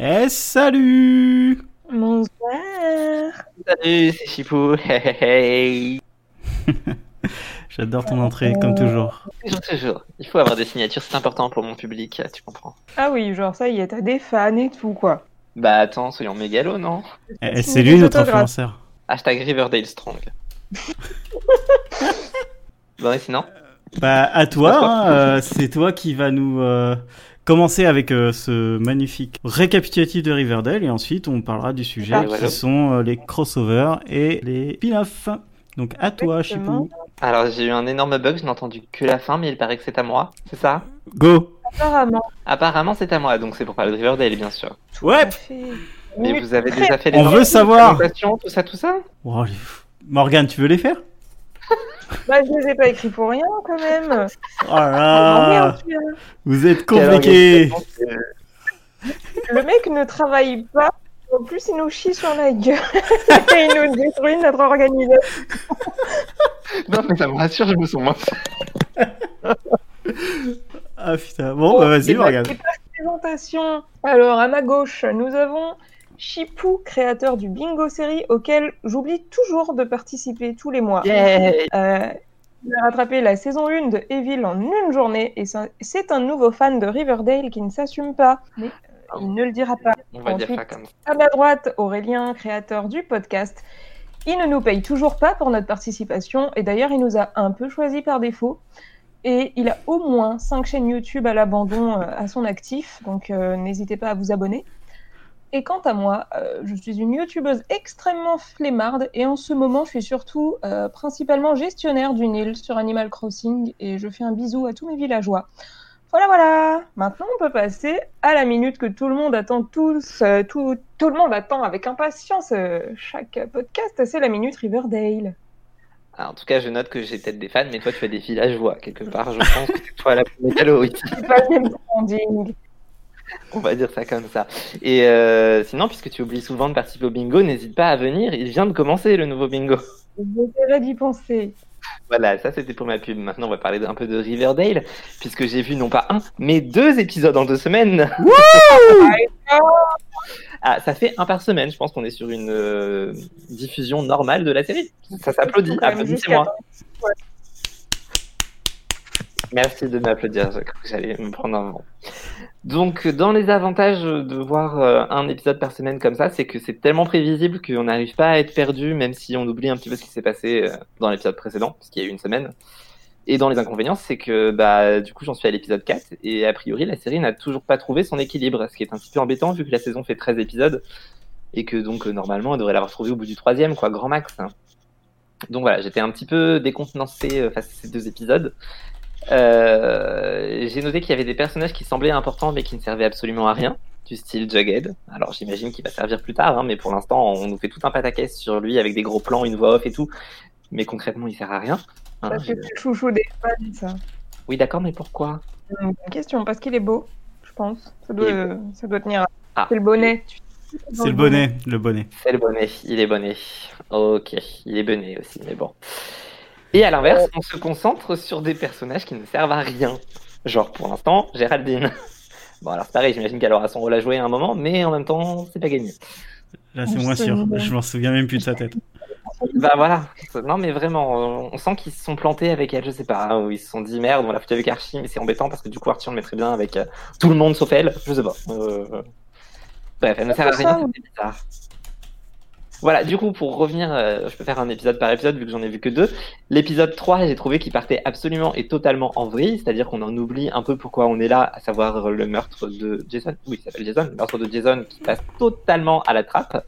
Eh salut Bonsoir. Salut, c'est Chipou. Hey, hey, hey. J'adore ton entrée, comme toujours. Toujours, toujours. Il faut avoir des signatures, c'est important pour mon public, tu comprends. Ah oui, genre ça y est, t'as des fans et tout quoi. Bah attends, soyons mégalos, non? Eh, c'est lui notre influenceur. Hashtag Riverdale Strong. bon, et sinon Bah à toi, hein, euh, c'est toi qui va nous euh, commencer avec euh, ce magnifique récapitulatif de Riverdale et ensuite on parlera du sujet Ah, qui voilà. sont euh, les crossovers et les spin-offs. Donc à toi. Chipou. Alors j'ai eu un énorme bug, je n'ai entendu que la fin, mais il paraît que c'est à moi, c'est ça? Go Apparemment. Apparemment c'est à moi, donc c'est pour parler de Riverdale, bien sûr. Ouais. Mais Oui, vous avez déjà fait les On veut savoir présentations, tout ça, tout ça? Oh, Morgane, tu veux les faire? Bah, je les ai pas écrits pour rien quand même. Oh là Ah, vois. Vous êtes c'est- Le mec ne travaille pas. En plus, il nous chie sur la gueule. et il nous détruit notre organisation. Non mais ça me rassure, je me sens moins. Ah putain, bon bah vas-y pas présentation. Alors, à ma gauche, nous avons Chipou, créateur du Bingo série, auquel j'oublie toujours de participer tous les mois. Yeah Euh, il a rattrapé la saison 1 de Evil en une journée et c'est- un nouveau fan de Riverdale qui ne s'assume pas, mais euh, il ne le dira pas. On va dire ça Ensuite, comme ça. À ma droite, Aurélien, créateur du podcast. Il ne nous paye toujours pas pour notre participation et d'ailleurs il nous a un peu choisi par défaut. Et il a au moins 5 chaînes YouTube à l'abandon euh, à son actif, donc euh, n'hésitez pas à vous abonner. Et quant à moi, euh, je suis une youtubeuse extrêmement flemmarde et en ce moment je suis surtout euh, principalement gestionnaire d'une île sur Animal Crossing et je fais un bisou à tous mes villageois. Voilà, voilà. Maintenant, on peut passer à la minute que tout le monde attend tous, euh, tout, tout le monde attend avec impatience chaque podcast, c'est la minute Riverdale. Ah, en tout cas, je note que j'ai peut-être des fans, mais toi tu as des villageois quelque part. Je pense que c'est toi la plus mégalo ici. C'est pas le branding. On va dire ça comme ça. Et euh, sinon, puisque tu oublies souvent de participer au bingo, n'hésite pas à venir. Il vient de commencer le nouveau bingo. J'essaierai d'y penser. Voilà, ça c'était pour ma pub. Maintenant, on va parler un peu de Riverdale, puisque j'ai vu non pas un, mais deux épisodes en deux semaines. ah, ça fait un par semaine. Je pense qu'on est sur une euh, diffusion normale de la série. Ça s'applaudit. Applaudissez-moi. Merci de m'applaudir, je crois que j'allais me prendre un vent. Donc, dans les avantages de voir euh, un épisode par semaine comme ça, c'est que c'est tellement prévisible qu'on n'arrive pas à être perdu, même si on oublie un petit peu ce qui s'est passé euh, dans l'épisode précédent, parce qu'il y a eu une semaine. Et dans les inconvénients, c'est que bah, du coup, j'en suis à l'épisode 4, et a priori, la série n'a toujours pas trouvé son équilibre, ce qui est un petit peu embêtant, vu que la saison fait 13 épisodes, et que donc, euh, normalement, elle devrait l'avoir trouvé au bout du troisième, quoi, grand max. Donc voilà, j'étais un petit peu décontenancé face à ces deux épisodes. Euh, j'ai noté qu'il y avait des personnages qui semblaient importants mais qui ne servaient absolument à rien, du style Jughead. Alors j'imagine qu'il va servir plus tard, hein, mais pour l'instant on nous fait tout un pataquès sur lui avec des gros plans, une voix off et tout, mais concrètement il sert à rien. Hein, j'ai- c'est le chouchou des fans, ça. Oui d'accord, mais pourquoi? Hum, bonne question, parce qu'il est beau, je pense. Ça doit, ça doit tenir. Ah. C'est le bonnet. C'est le bonnet, le bonnet. C'est le bonnet, il est bonnet. Ok, il est bonnet aussi, mais bon. Et à l'inverse, on se concentre sur des personnages qui ne servent à rien. Genre pour l'instant, Géraldine. Bon alors c'est pareil, j'imagine qu'elle aura son rôle à jouer à un moment, mais en même temps, c'est pas gagné. Là c'est moins sûr, je m'en souviens même plus de sa tête. Bah voilà, non mais vraiment, euh, on sent qu'ils se sont plantés avec elle, je sais pas, hein, ou ils se sont dit merde, on l'a foutu avec Archie, mais c'est embêtant parce que du coup Archie on le mettrait bien avec euh, tout le monde sauf elle, je sais pas. Euh, Bref, elle ne sert à C'est rien, ça, c'était bizarre. Voilà, du coup, pour revenir, euh, je peux faire un épisode par épisode vu que j'en ai vu que deux. L'épisode 3, j'ai trouvé qu'il partait absolument et totalement en vrille, c'est-à-dire qu'on en oublie un peu pourquoi on est là, à savoir le meurtre de Jason. Oui, il s'appelle Jason, le meurtre de Jason qui passe totalement à la trappe,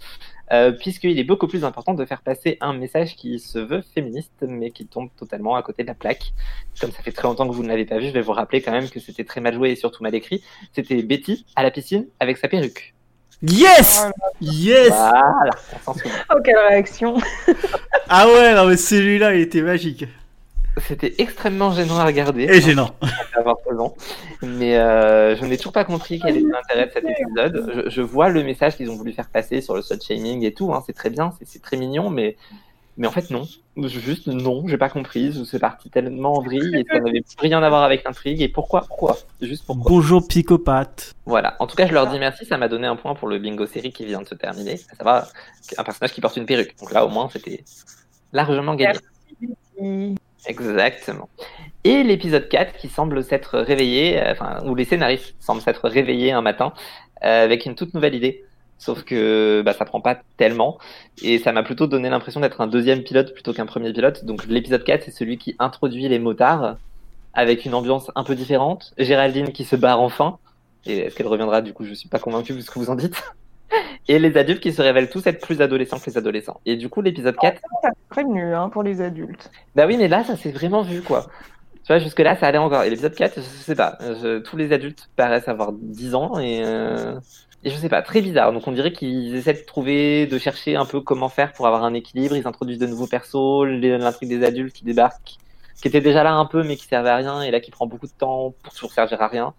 euh, puisqu'il est beaucoup plus important de faire passer un message qui se veut féministe, mais qui tombe totalement à côté de la plaque. Comme ça fait très longtemps que vous ne l'avez pas vu, je vais vous rappeler quand même que c'était très mal joué et surtout mal écrit. C'était Betty à la piscine avec sa perruque. Yes Yes Voilà. Oh, quelle réaction Ah ouais, non mais celui-là il était magique. C'était extrêmement gênant à regarder. Et gênant. avoir 16 ans. Mais euh, je n'ai toujours pas compris quel était l'intérêt de cet épisode. Je, je vois le message qu'ils ont voulu faire passer sur le slut shaming et tout. Hein, c'est très bien, c'est- c'est très mignon, mais, Mais en fait, non. Juste non, j'ai pas compris. C'est parti tellement en vrille et ça n'avait plus rien à voir avec l'intrigue. Et pourquoi Pourquoi? Juste pourquoi Bonjour psychopathe. Voilà. En tout cas, je leur dis merci. Ça m'a donné un point pour le bingo série qui vient de se terminer. Ça va, un personnage qui porte une perruque. Donc là, au moins, c'était largement gagné. Merci. Exactement. Et l'épisode 4 qui semble s'être réveillé, euh, enfin, où les scénaristes semblent s'être réveillés un matin euh, avec une toute nouvelle idée. Sauf que bah, ça prend pas tellement. Et ça m'a plutôt donné l'impression d'être un deuxième pilote plutôt qu'un premier pilote. Donc l'épisode 4, c'est celui qui introduit les motards avec une ambiance un peu différente. Géraldine qui se barre enfin. Et est-ce qu'elle reviendra? Du coup, je suis pas convaincu de ce que vous en dites. Et les adultes qui se révèlent tous être plus adolescents que les adolescents. Et du coup, l'épisode 4, T'as prévenu hein, pour les adultes. bah oui, mais là, ça s'est vraiment vu, quoi. Tu vois, jusque-là, ça allait encore. Et l'épisode 4, je sais pas. je- tous les adultes paraissent avoir 10 ans et, euh, et je sais pas, très bizarre. Donc on dirait qu'ils essaient de trouver, de chercher un peu comment faire pour avoir un équilibre. Ils introduisent de nouveaux persos, l'intrigue des adultes qui débarquent, qui était déjà là un peu, mais qui servait à rien, et là qui prend beaucoup de temps pour toujours servir à rien.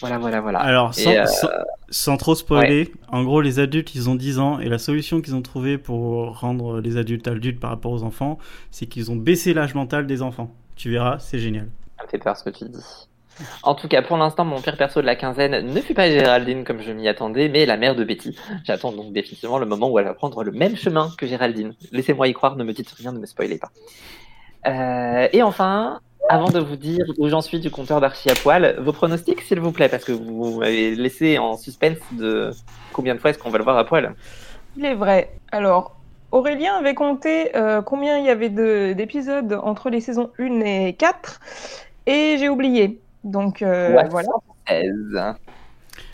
Voilà, voilà, voilà. Alors, sans, euh, sans, sans trop spoiler, en gros, les adultes, ils ont 10 ans, et la solution qu'ils ont trouvée pour rendre les adultes adultes par rapport aux enfants, c'est qu'ils ont baissé l'âge mental des enfants. Tu verras, c'est génial. Ça me fait peur ce que tu dis. En tout cas, pour l'instant, mon pire perso de la quinzaine ne fut pas Géraldine comme je m'y attendais, mais la mère de Betty. J'attends donc définitivement le moment où elle va prendre le même chemin que Géraldine. Laissez-moi y croire, ne me dites rien, ne me spoilez pas. Euh, et enfin, avant de vous dire où j'en suis du compteur d'archi à poil, vos pronostics, s'il vous plaît, parce que vous m'avez laissé en suspense de combien de fois est-ce qu'on va le voir à poil. Il est vrai. Alors, Aurélien avait compté euh, combien il y avait de- d'épisodes entre les saisons 1 et 4, et j'ai oublié. Donc euh, Ouais. voilà, 16.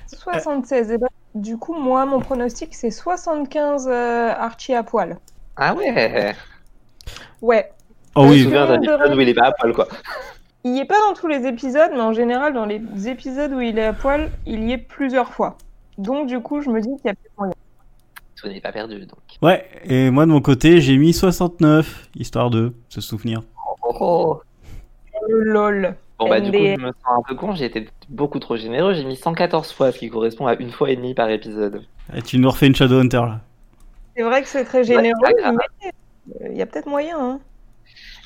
76. Et ben, du coup, moi, mon pronostic, c'est 75 euh, Archie à poil. Ah ouais Ouais, Oh Je me oui, souviens d'un de épisode où il est pas à poil, quoi. il y est pas dans tous les épisodes, mais en général, dans les épisodes où il est à poil, il y est plusieurs fois. Donc, du coup, je me dis qu'il y a peut-être moyen. Tout n'est pas perdu, donc. ouais, et moi de mon côté, j'ai mis 69, histoire de se souvenir. Oh, oh. Le lol. Bon bah du coup je me sens un peu con, j'ai été beaucoup trop généreux, j'ai mis 114 fois, ce qui correspond à une fois et demie par épisode. Et tu nous refais une Shadowhunter là. C'est vrai que c'est très généreux, grave. mais euh, il y a peut-être moyen. Hein.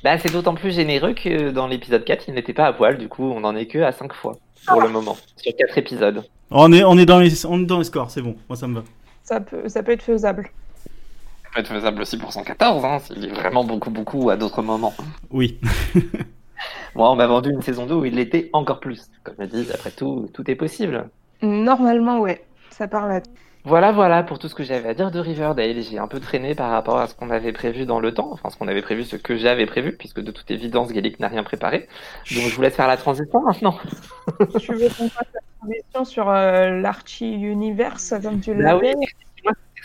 Bah c'est d'autant plus généreux que dans l'épisode 4 il n'était pas à poil, du coup on en est que à 5 fois pour le moment, sur 4 épisodes. On est, on est, dans, les, on est dans les scores, c'est bon, moi ça me va. Ça peut, ça peut être faisable. Ça peut être faisable aussi pour 114, hein, s'il est vraiment beaucoup beaucoup à d'autres moments. Oui. Moi on m'a vendu une saison 2 où il l'était encore plus. Comme je dis, après tout, tout est possible. Normalement, ouais. Ça parle à Voilà, voilà pour tout ce que j'avais à dire de Riverdale. J'ai un peu traîné par rapport à ce qu'on avait prévu dans le temps, enfin ce qu'on avait prévu, ce que j'avais prévu, puisque de toute évidence, Gaelic n'a rien préparé. Donc je vous laisse faire la transition maintenant. Tu veux qu'on fasse la transition sur euh, l'Archie Universe, comme tu Bah oui, excuse-moi, c'est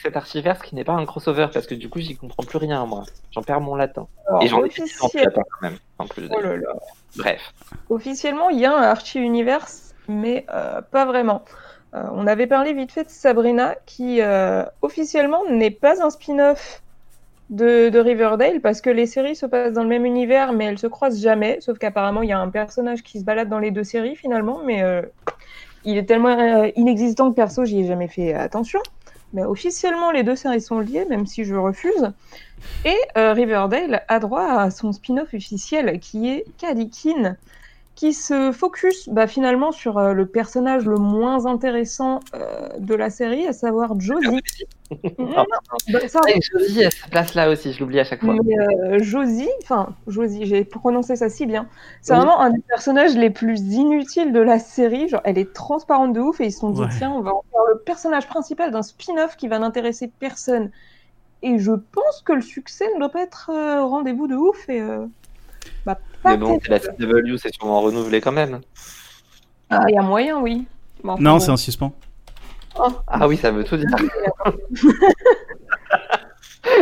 cet archiverse qui n'est pas un crossover, parce que du coup j'y comprends plus rien moi. J'en perds mon latin. Alors, Et j'en ai fait en officiel- latin quand même, en plus. Oh là là. Bref. Officiellement, il y a un Archie Universe, mais euh, pas vraiment. Euh, on avait parlé vite fait de Sabrina, qui euh, officiellement n'est pas un spin-off de, de Riverdale, parce que les séries se passent dans le même univers, mais elles se croisent jamais, sauf qu'apparemment, il y a un personnage qui se balade dans les deux séries, finalement, mais il est tellement inexistant que perso, j'y ai jamais fait attention. Mais officiellement, les deux séries sont liées, même si je refuse. Et euh, Riverdale a droit à son spin-off officiel, qui est Cadikin, qui se focus bah, finalement sur euh, le personnage le moins intéressant euh, de la série, à savoir Josie. Mhm. Bah, ça, Et Josie à sa place là aussi, je l'oublie à chaque fois. mais euh, Josie, enfin Josie, j'ai prononcé ça si bien. C'est Oui. vraiment un des personnages les plus inutiles de la série. Genre, elle est transparente de ouf et ils se sont dit Ouais. tiens, on va en faire le personnage principal d'un spin-off qui va n'intéresser personne. Et je pense que le succès ne doit pas être euh, rendez-vous de ouf et euh, bah, Mais bon, c'est la. CW, c'est sûrement renouvelé quand même. Ah, il y a moyen, oui. Non, bon. c'est un suspens. Ah oui, ça veut tout dire.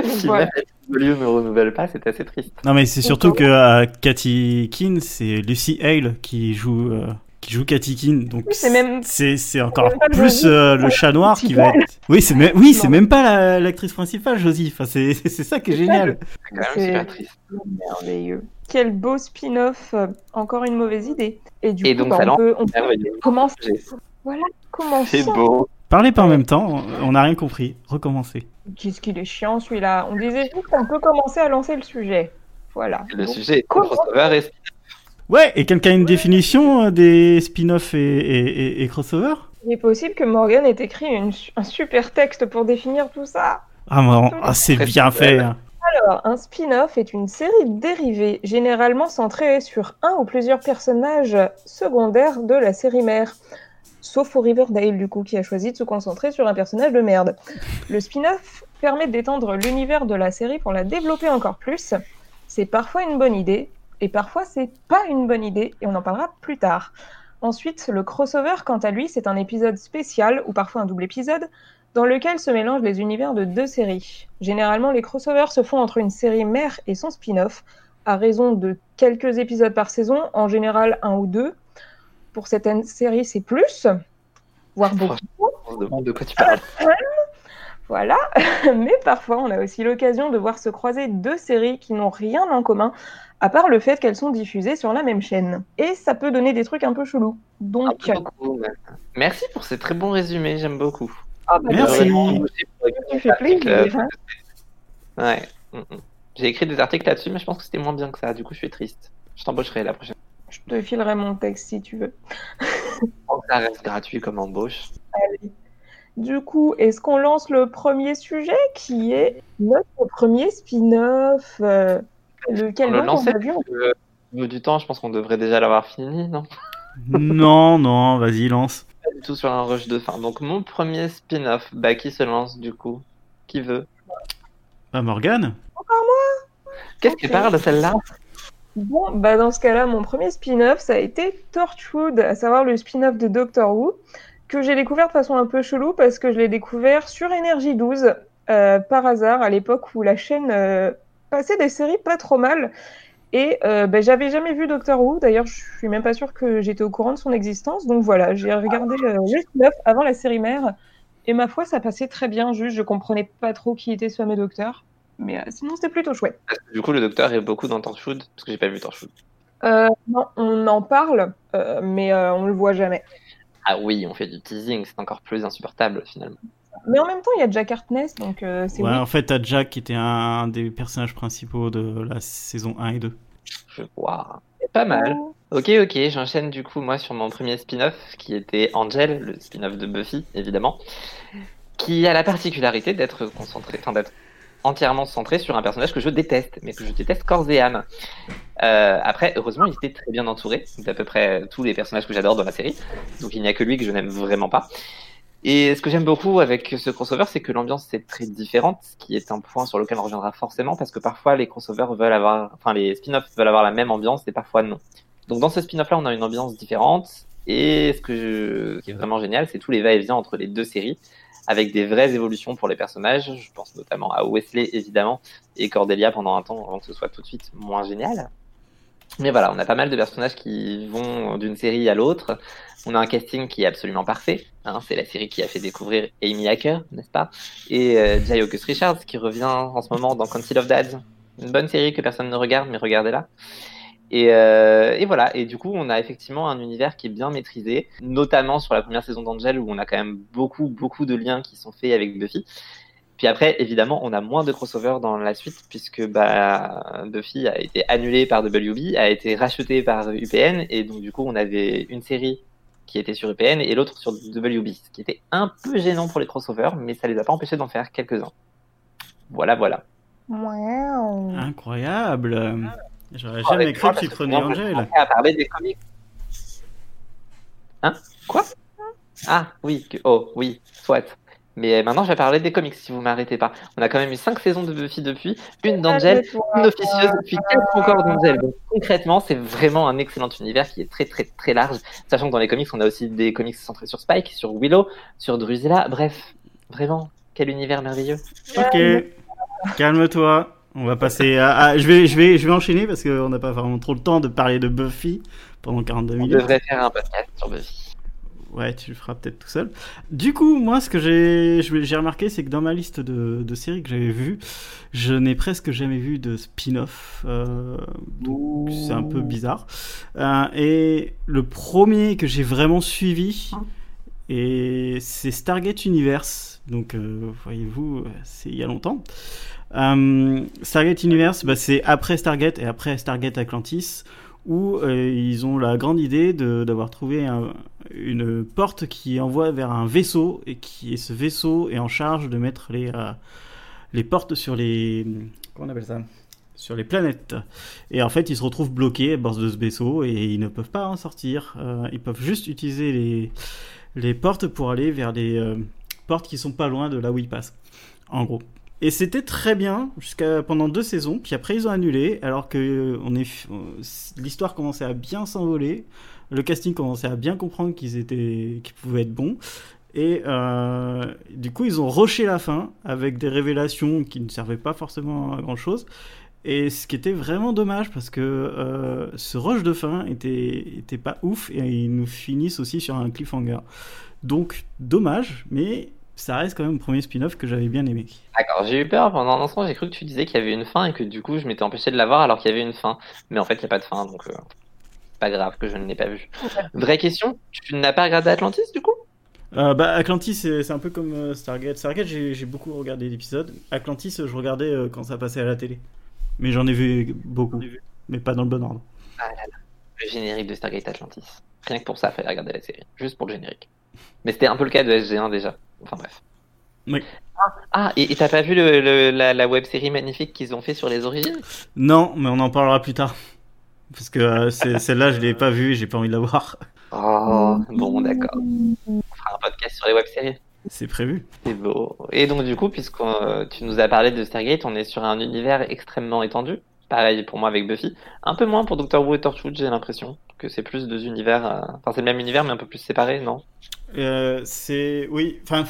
si même la CW ne renouvelle pas, c'est assez triste. Non, mais c'est surtout que euh, Cathy Keane, c'est Lucy Hale qui joue, euh, qui joue Cathy Keane. Donc c'est même- c'est, c'est encore même plus euh, le chat noir qui va être. Oui, c'est même, oui, c'est même pas la- l'actrice principale, Josie. Enfin, c'est, c'est ça qui est génial. C'est. Merveilleux. Quel beau spin-off. euh, Encore une mauvaise idée. Et du Et coup, donc, bah, ça on peut, on peut merveilleux commencer. Voilà. C'est beau. Parlez pas en même temps, on n'a rien compris. Recommencez. Qu'est-ce qu'il est chiant celui-là On disait juste qu'on peut commencer à lancer le sujet. Voilà. Le sujet est Ouais, et quelqu'un a une définition euh, des spin-off et, et, et, crossover Il est possible que Morgan ait écrit une, un super texte pour définir tout ça. Ah, bon, ah c'est bien fait. Hein. Alors, un spin-off est une série dérivée, généralement centrée sur un ou plusieurs personnages secondaires de la série mère. Sauf pour Riverdale, du coup, qui a choisi de se concentrer sur un personnage de merde. Le spin-off permet d'étendre l'univers de la série pour la développer encore plus. C'est parfois une bonne idée, et parfois c'est pas une bonne idée, et on en parlera plus tard. Ensuite, le crossover, quant à lui, c'est un épisode spécial, ou parfois un double épisode, dans lequel se mélangent les univers de deux séries. Généralement, les crossovers se font entre une série mère et son spin-off, à raison de quelques épisodes par saison, en général un ou deux. Pour certaines séries, c'est plus, voire beaucoup. On se demande de quoi tu parles? Voilà, mais parfois on a aussi l'occasion de voir se croiser deux séries qui n'ont rien en commun, à part le fait qu'elles sont diffusées sur la même chaîne. Et ça peut donner des trucs un peu chelous. Donc, merci pour ces très bons résumés, j'aime beaucoup. Ah, bah, merci. Tu fais plaisir. Ouais. Mm, mm. J'ai écrit des articles là-dessus, mais je pense que c'était moins bien que ça. Du coup, je suis triste. Je t'embaucherai la prochaine. Je te filerai mon texte si tu veux. ça reste gratuit comme embauche. Allez. Du coup, est-ce qu'on lance le premier sujet qui est notre premier spin-off euh, Lequel on le lance Au du temps, je pense qu'on devrait déjà l'avoir fini, non Non, non, vas-y, lance. Pas du tout sur un rush de fin. Donc, mon premier spin-off, bah, qui se lance du coup? Qui veut? Bah, Morgane Encore moi Qu'est-ce okay. qu'elle parle celle-là? Bon, bah dans ce cas-là, mon premier spin-off, ça a été Torchwood, à savoir le spin-off de Doctor Who que j'ai découvert de façon un peu chelou parce que je l'ai découvert sur Énergie 12 euh, par hasard à l'époque où la chaîne euh, passait des séries pas trop mal. Et euh, ben, j'avais jamais vu Doctor Who. D'ailleurs, je suis même pas sûre que j'étais au courant de son existence. Donc voilà, j'ai regardé juste neuf avant la série mère. Et ma foi, ça passait très bien. Juste, je comprenais pas trop qui était ce fameux docteur. Mais sinon, c'était plutôt chouette. Du coup, le docteur est beaucoup dans Torchwood Parce que j'ai pas vu Torchwood. Non, on en parle, mais on le voit jamais. Ah oui, on fait du teasing, c'est encore plus insupportable finalement. Mais en même temps, il y a Jack Hartness, donc euh, c'est Ouais, en fait, t'as Jack qui était un des personnages principaux de la saison 1 et 2. Je vois. Pas mal. Ok, ok, j'enchaîne du coup, moi, sur mon premier spin-off, qui était Angel, le spin-off de Buffy, évidemment, qui a la particularité d'être concentré, enfin d'être entièrement centré sur un personnage que je déteste, mais que je déteste corps et âme. Euh, après, heureusement, il était très bien entouré d'à peu près tous les personnages que j'adore dans la série, donc il n'y a que lui que je n'aime vraiment pas. Et ce que j'aime beaucoup avec ce crossover, c'est que l'ambiance est très différente, ce qui est un point sur lequel on reviendra forcément, parce que parfois les crossovers veulent avoir, enfin les spin-offs veulent avoir la même ambiance et parfois non. Donc dans ce spin-off là, on a une ambiance différente, et ce que je... qui est vraiment génial, c'est tous les va-et-vient entre les deux séries avec des vraies évolutions pour les personnages. Je pense notamment à Wesley, évidemment, et Cordelia pendant un temps, avant que ce soit tout de suite moins génial. Mais voilà, on a pas mal de personnages qui vont d'une série à l'autre. On a un casting qui est absolument parfait. Hein, c'est la série qui a fait découvrir Amy Hacker, n'est-ce pas? Et euh, Richards, qui revient en ce moment dans Council of Dads. Une bonne série que personne ne regarde, mais regardez-la. Et, euh, et, voilà, et du coup, on a effectivement un univers qui est bien maîtrisé, notamment sur la première saison d'Angel, où on a quand même beaucoup, beaucoup de liens qui sont faits avec Buffy. Puis après, évidemment, on a moins de crossover dans la suite, puisque bah, Buffy a été annulée par WB, a été rachetée par UPN, et donc du coup, on avait une série qui était sur UPN et l'autre sur WB, ce qui était un peu gênant pour les crossovers, mais ça les a pas empêchés d'en faire quelques-uns. Voilà, voilà. Wow. Incroyable. J'aurais jamais cru que tu prenais Angel. à parler des comics. Hein? Quoi? Ah, oui. Oh, oui, soit. Mais maintenant, je vais parler des comics si vous m'arrêtez pas. On a quand même eu 5 saisons de Buffy depuis, une d'Angel, une officieuse, puis 4 encore d'Angel. Donc concrètement, c'est vraiment un excellent univers qui est très très très large. Sachant que dans les comics, on a aussi des comics centrés sur Spike, sur Willow, sur Drusilla. Bref, vraiment, quel univers merveilleux. Ok, calme-toi. On va passer à, je, vais, je, vais, je vais enchaîner parce qu'on n'a pas vraiment trop le temps de parler de Buffy pendant 42 minutes. On devrait faire un podcast sur Buffy. Ouais, tu le feras peut-être tout seul. Du coup, moi, ce que j'ai, j'ai remarqué, c'est que dans ma liste de, de séries que j'avais vues, je n'ai presque jamais vu de spin-off. Euh, donc, c'est un peu bizarre. Euh, et le premier que j'ai vraiment suivi, et c'est Stargate Universe. Donc, euh, voyez-vous, c'est il y a longtemps. Euh, Stargate Universe, bah, c'est après Stargate et après Stargate Atlantis, où euh, ils ont la grande idée d'avoir trouvé un- une porte qui envoie vers un vaisseau, et qui ce vaisseau est en charge de mettre les, euh, les portes sur les. Comment on appelle ça? Sur les planètes. Et en fait, ils se retrouvent bloqués à bord de ce vaisseau et ils ne peuvent pas en sortir. Euh, ils peuvent juste utiliser les, les portes pour aller vers les euh, portes qui sont pas loin de là où ils passent. En gros. Et c'était très bien jusqu'à pendant deux saisons. Puis après, ils ont annulé alors que euh, on est euh, l'histoire commençait à bien s'envoler. Le casting commençait à bien comprendre qu'ils étaient, qu'ils pouvaient être bons. Et euh, du coup, ils ont rushé la fin avec des révélations qui ne servaient pas forcément à grand chose. Et ce qui était vraiment dommage parce que ce rush de fin était, était pas ouf et ils nous finissent aussi sur un cliffhanger. Donc dommage, mais ça reste quand même le premier spin-off que j'avais bien aimé. D'accord, j'ai eu peur pendant un instant, j'ai cru que tu disais qu'il y avait une fin et que du coup je m'étais empêché de la voir alors qu'il y avait une fin. Mais en fait, il n'y a pas de fin, donc euh, pas grave que je ne l'ai pas vu. Vraie question, tu n'as pas regardé Atlantis du coup? Euh, bah, Atlantis, c'est un peu comme euh, Stargate. Stargate, j'ai beaucoup regardé d'épisodes. Atlantis, je regardais euh, quand ça passait à la télé. Mais j'en ai vu beaucoup, mais pas dans le bon ordre. Le générique de Stargate Atlantis. Rien que pour ça, il fallait regarder la série, juste pour le générique. Mais c'était un peu le cas de SG1 déjà. Enfin bref. Oui. Ah, ah, et t'as pas vu le, le- la, la web série magnifique qu'ils ont fait sur les origines? Non, mais on en parlera plus tard. Parce que euh, celle-là, je l'ai pas vue et j'ai pas envie de la voir. Oh, bon, d'accord. On fera un podcast sur les web séries. C'est prévu. C'est beau. Et donc, du coup, puisque euh, tu nous as parlé de Stargate, on est sur un univers extrêmement étendu. Pareil pour moi avec Buffy. Un peu moins pour Doctor Who et Torchwood, j'ai l'impression. Que c'est plus deux univers. euh, Enfin, c'est le même univers, mais un peu plus séparé, non? Euh, c'est. Oui, enfin.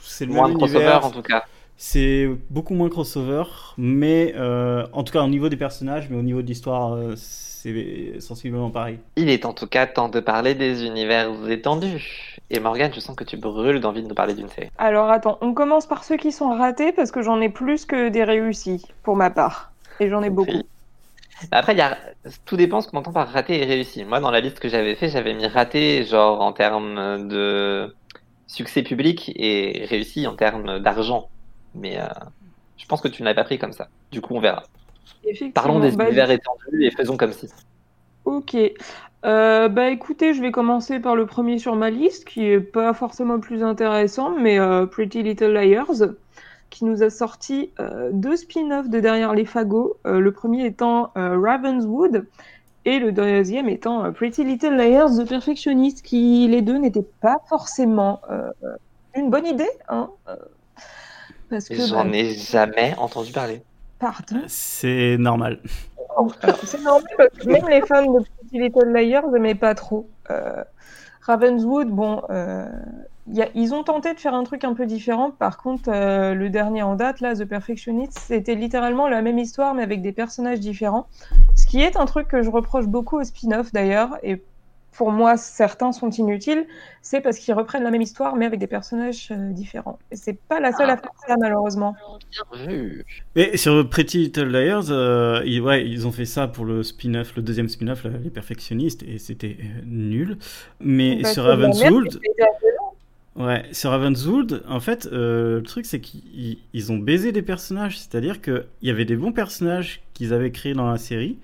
C'est le Moins de même crossover, univers. en tout cas. C'est beaucoup moins crossover, mais euh, en tout cas au niveau des personnages, mais au niveau de l'histoire, euh, c'est sensiblement pareil. Il est en tout cas temps de parler des univers étendus. Et Morgane, je sens que tu brûles d'envie de nous parler d'une série. Alors attends, on commence par ceux qui sont ratés parce que j'en ai plus que des réussis pour ma part. Et j'en ai beaucoup. Après, il y a... tout dépend ce qu'on entend par raté et réussi. Moi, dans la liste que j'avais fait, j'avais mis raté, genre en termes de succès public et réussi en termes d'argent. Mais euh, je pense que tu ne l'as pas pris comme ça. Du coup, on verra. Parlons des Bah, univers étendus et faisons comme si. Ok. Euh, bah écoutez, je vais commencer par le premier sur ma liste, qui est pas forcément le plus intéressant, mais euh, Pretty Little Liars, qui nous a sorti euh, deux spin-offs de Derrière les fagots. Euh, le premier étant euh, Ravenswood et le deuxième étant euh, Pretty Little Liars The Perfectionist, qui les deux n'étaient pas forcément euh, une bonne idée, hein, euh, parce que J'en bah, ai jamais entendu parler. pardon? C'est normal. Alors, c'est normal parce que même les fans de Pretty Little Liars n'aimaient pas trop. Euh, Ravenswood, bon, euh, y a- ils ont tenté de faire un truc un peu différent. Par contre, euh, le dernier en date, là, The Perfectionist, c'était littéralement la même histoire mais avec des personnages différents. Ce qui est un truc que je reproche beaucoup au spin-off d'ailleurs. Et pour moi, certains sont inutiles. C'est parce qu'ils reprennent la même histoire mais avec des personnages euh, différents. Et c'est pas la seule à faire ça, malheureusement. Et sur Pretty Little Liars, euh, ils, ouais, ils ont fait ça pour le spin-off, le deuxième spin-off, les perfectionnistes, et c'était euh, nul. Mais Bah, sur Ravenswood, Ouais, sur Ravenswood, en fait, euh, le truc c'est qu'ils ils ont baisé des personnages, c'est-à-dire qu'il y avait des bons personnages qu'ils avaient créés dans la série.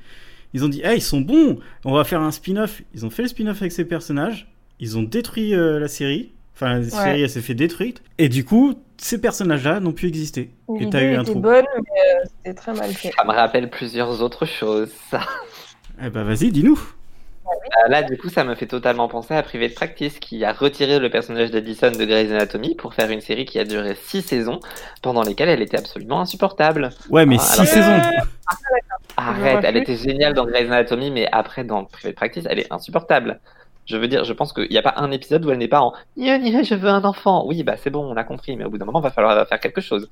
Ils ont dit, hey, ils sont bons, on va faire un spin-off. Ils ont fait le spin-off avec ces personnages, ils ont détruit euh, la série, enfin la série elle s'est fait détruite, et du coup, ces personnages-là n'ont plus existé. Et t'as L'idée eu un trou. bonne, mais euh, c'était très mal fait. Ça me rappelle plusieurs autres choses. ça. Eh ben vas-y, dis-nous. Euh, Là, du coup, ça me fait totalement penser à Private Practice qui a retiré le personnage d'Addison de Grey's Anatomy pour faire une série qui a duré six saisons, pendant lesquelles elle était absolument insupportable. Ouais, mais Ah, six alors- saisons. Arrête, elle était géniale dans Grey's Anatomy, mais après, dans Private Practice, elle est insupportable. Je veux dire, je pense qu'il n'y a pas un épisode où elle n'est pas en Nia, Nia, je veux un enfant. Oui, bah c'est bon, on a compris, mais au bout d'un moment, va falloir faire quelque chose.